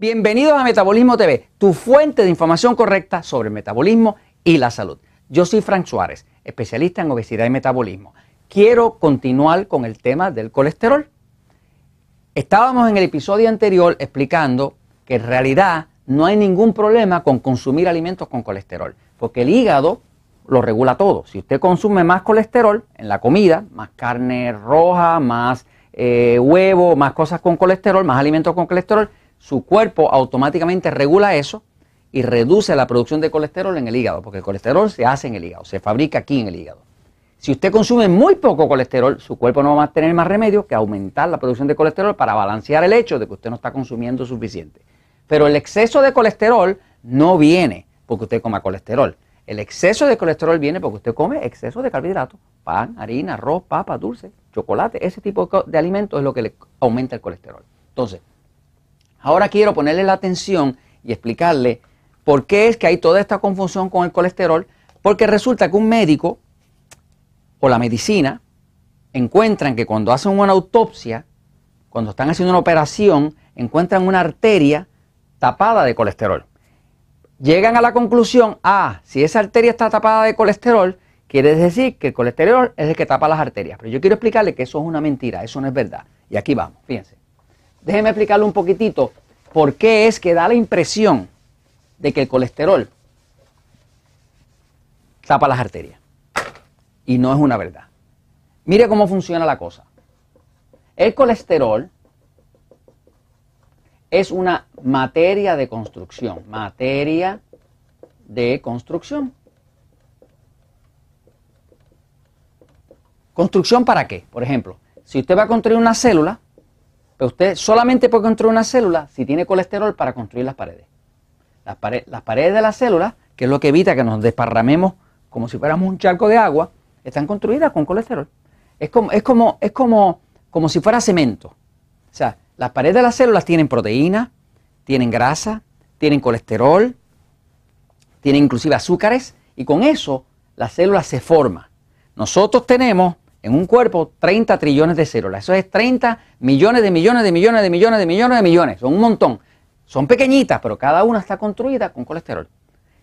Bienvenidos a Metabolismo TV, tu fuente de información correcta sobre metabolismo y la salud. Yo soy Frank Suárez, especialista en obesidad y metabolismo. Quiero continuar con el tema del colesterol. Estábamos en el episodio anterior explicando que en realidad no hay ningún problema con consumir alimentos con colesterol, porque el hígado lo regula todo. Si usted consume más colesterol en la comida, más carne roja, más eh, huevo, más cosas con colesterol, más alimentos con colesterol, su cuerpo automáticamente regula eso y reduce la producción de colesterol en el hígado, porque el colesterol se hace en el hígado, se fabrica aquí en el hígado. Si usted consume muy poco colesterol, su cuerpo no va a tener más remedio que aumentar la producción de colesterol para balancear el hecho de que usted no está consumiendo suficiente. Pero el exceso de colesterol no viene porque usted coma colesterol. El exceso de colesterol viene porque usted come exceso de carbohidratos, pan, harina, arroz, papa, dulce, chocolate, ese tipo de alimentos es lo que le aumenta el colesterol. Entonces, ahora quiero ponerle la atención y explicarle por qué es que hay toda esta confusión con el colesterol, porque resulta que un médico o la medicina encuentran que cuando hacen una autopsia, cuando están haciendo una operación, encuentran una arteria tapada de colesterol. Llegan a la conclusión, ah, si esa arteria está tapada de colesterol, quiere decir que el colesterol es el que tapa las arterias. Pero yo quiero explicarle que eso es una mentira, eso no es verdad. Y aquí vamos, fíjense. Déjenme explicarle un poquitito por qué es que da la impresión de que el colesterol tapa las arterias y no es una verdad. Mire cómo funciona la cosa. El colesterol es una materia de construcción, materia de construcción. ¿Construcción para qué? Por ejemplo, si usted va a construir una célula, pues usted solamente puede construir una célula si tiene colesterol para construir las paredes. Las, las paredes de la célula, que es lo que evita que nos desparramemos como si fuéramos un charco de agua, están construidas con colesterol. Es como, es como, es como, como si fuera cemento. O sea, las paredes de las células tienen proteína, tienen grasa, tienen colesterol, tienen inclusive azúcares y con eso la célula se forma. Nosotros tenemos en un cuerpo 30 trillones de células. Eso es 30 millones de millones de millones de millones de millones de millones. Son un montón. Son pequeñitas, pero cada una está construida con colesterol.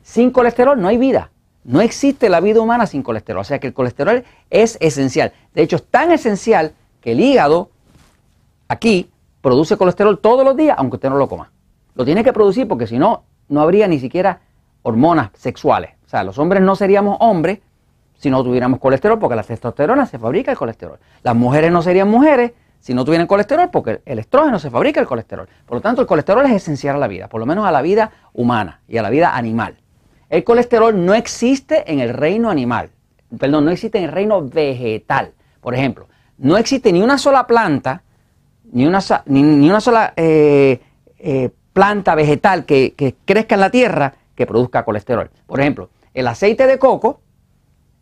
Sin colesterol no hay vida. No existe la vida humana sin colesterol. O sea que el colesterol es esencial. De hecho, es tan esencial que el hígado aquí produce colesterol todos los días, aunque usted no lo coma. Lo tiene que producir porque si no, no habría ni siquiera hormonas sexuales. O sea, los hombres no seríamos hombres si no tuviéramos colesterol, porque la testosterona se fabrica el colesterol. Las mujeres no serían mujeres si no tuvieran colesterol, porque el estrógeno se fabrica el colesterol. Por lo tanto, el colesterol es esencial a la vida, por lo menos a la vida humana y a la vida animal. El colesterol no existe en el reino animal, perdón, no existe en el reino vegetal. Por ejemplo, no existe ni una sola planta, ni una, ni, una sola eh, eh, planta vegetal que, que crezca en la tierra que produzca colesterol. Por ejemplo, el aceite de coco,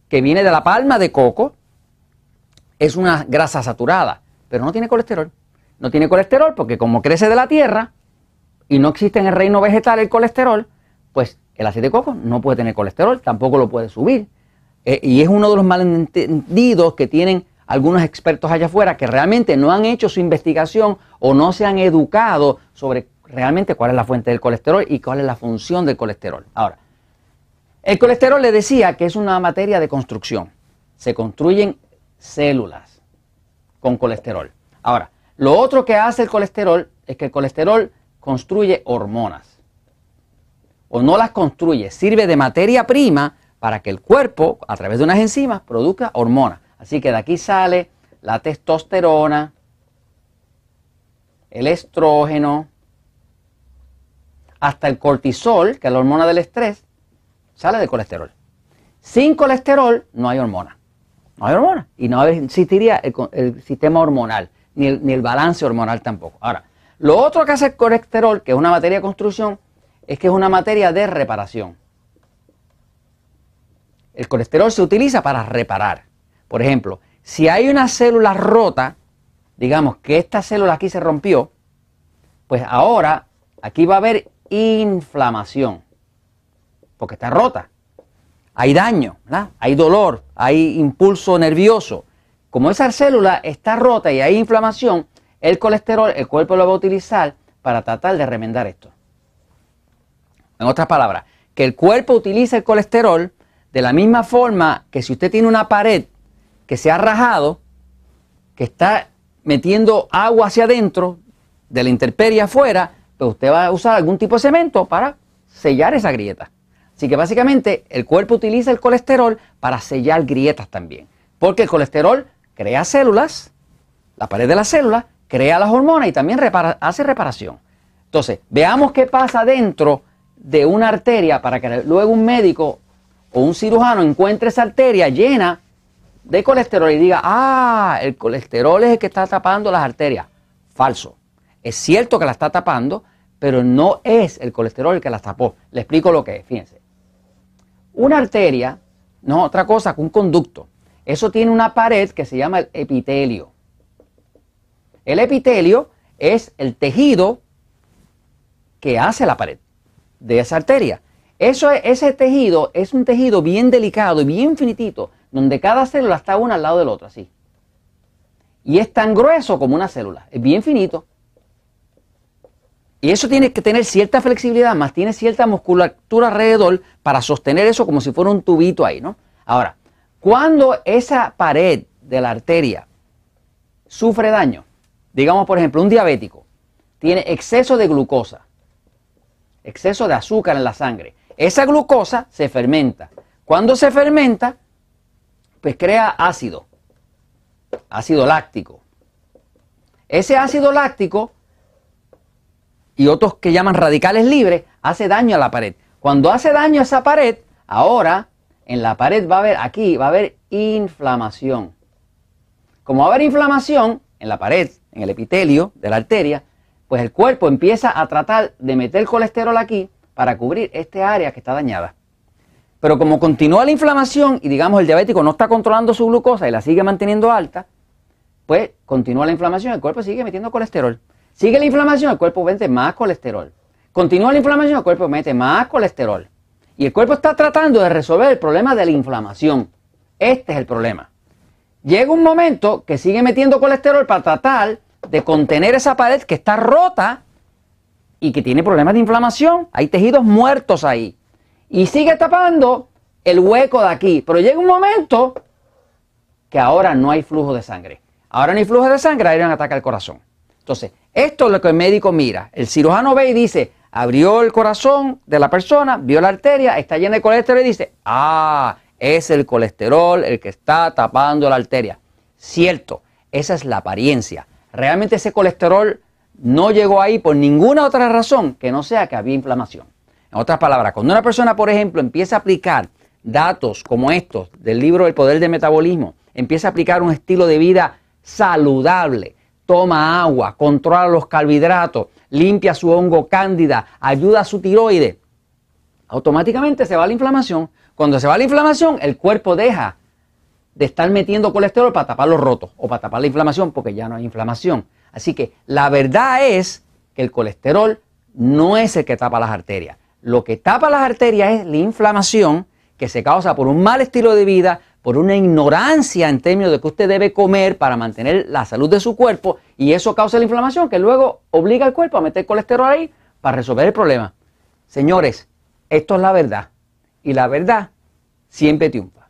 que viene de la palma de coco, es una grasa saturada, pero no tiene colesterol. No tiene colesterol porque como crece de la tierra y no existe en el reino vegetal el colesterol, pues el aceite de coco no puede tener colesterol, tampoco lo puede subir. Eh, y es uno de los malentendidos que tienen algunos expertos allá afuera que realmente no han hecho su investigación o no se han educado sobre realmente cuál es la fuente del colesterol y cuál es la función del colesterol. Ahora, el colesterol le decía que es una materia de construcción. Se construyen células con colesterol. Ahora, lo otro que hace el colesterol es que el colesterol construye hormonas o no las construye, sirve de materia prima para que el cuerpo, a través de unas enzimas, produzca hormonas. Así que de aquí sale la testosterona, el estrógeno, hasta el cortisol, que es la hormona del estrés, sale de colesterol. Sin colesterol no hay hormona. No hay hormona. Y no existiría el, sistema hormonal, ni el, ni el balance hormonal tampoco. Ahora, lo otro que hace el colesterol, que es una materia de construcción, es que es una materia de reparación. El colesterol se utiliza para reparar. Por ejemplo, si hay una célula rota, digamos que esta célula aquí se rompió, pues ahora aquí va a haber inflamación, porque está rota. Hay daño, hay dolor, hay impulso nervioso. Como esa célula está rota y hay inflamación, el colesterol, el cuerpo lo va a utilizar para tratar de remendar esto. En otras palabras, que el cuerpo utiliza el colesterol de la misma forma que si usted tiene una pared que se ha rajado, que está metiendo agua hacia adentro, de la intemperie afuera, pues usted va a usar algún tipo de cemento para sellar esa grieta. Así que básicamente el cuerpo utiliza el colesterol para sellar grietas también. Porque el colesterol crea células, la pared de la célula, crea las hormonas y también hace reparación. Entonces, veamos qué pasa dentro de una arteria para que luego un médico o un cirujano encuentre esa arteria llena de colesterol y diga, ah, el colesterol es el que está tapando las arterias. Falso. Es cierto que la está tapando, pero no es el colesterol el que la tapó. Le explico lo que es, fíjense. Una arteria no es otra cosa que un conducto. Eso tiene una pared que se llama el epitelio. El epitelio es el tejido que hace la pared de esa arteria. Eso, ese tejido es un tejido bien delicado y bien finitito, donde cada célula está una al lado del otro, así. Y es tan grueso como una célula, es bien finito. Y eso tiene que tener cierta flexibilidad, más tiene cierta musculatura alrededor para sostener eso como si fuera un tubito ahí, ¿no? Ahora, cuando esa pared de la arteria sufre daño, digamos por ejemplo un diabético, tiene exceso de glucosa, exceso de azúcar en la sangre, esa glucosa se fermenta. Cuando se fermenta, pues crea ácido, ácido láctico. Ese ácido láctico y otros que llaman radicales libres hace daño a la pared. Cuando hace daño a esa pared, ahora en la pared va a haber, aquí va a haber inflamación. Como va a haber inflamación en la pared, en el epitelio de la arteria, pues el cuerpo empieza a tratar de meter colesterol aquí para cubrir este área que está dañada. Pero como continúa la inflamación y digamos el diabético no está controlando su glucosa y la sigue manteniendo alta, pues continúa la inflamación, el cuerpo sigue metiendo colesterol. Sigue la inflamación, el cuerpo mete más colesterol. Continúa la inflamación, el cuerpo mete más colesterol. Y el cuerpo está tratando de resolver el problema de la inflamación. Este es el problema. Llega un momento que sigue metiendo colesterol para tratar de contener esa pared que está rota y que tiene problemas de inflamación. Hay tejidos muertos ahí. Y sigue tapando el hueco de aquí. Pero llega un momento que ahora no hay flujo de sangre. Ahora no hay flujo de sangre, hay un ataque al corazón. Entonces, esto es lo que el médico mira. El cirujano ve y dice, abrió el corazón de la persona, vio la arteria, está llena de colesterol y dice, ah, es el colesterol el que está tapando la arteria. Cierto, esa es la apariencia. Realmente ese colesterol no llegó ahí por ninguna otra razón que no sea que había inflamación. En otras palabras, cuando una persona, por ejemplo, empieza a aplicar datos como estos del libro El Poder del Metabolismo, empieza a aplicar un estilo de vida saludable, toma agua, controla los carbohidratos, limpia su hongo cándida, ayuda a su tiroides, automáticamente se va la inflamación. Cuando se va la inflamación, el cuerpo deja de estar metiendo colesterol para tapar los rotos o para tapar la inflamación porque ya no hay inflamación. Así que la verdad es que el colesterol no es el que tapa las arterias. Lo que tapa las arterias es la inflamación que se causa por un mal estilo de vida, por una ignorancia en términos de que usted debe comer para mantener la salud de su cuerpo y eso causa la inflamación que luego obliga al cuerpo a meter colesterol ahí para resolver el problema. Señores, esto es la verdad y la verdad siempre triunfa.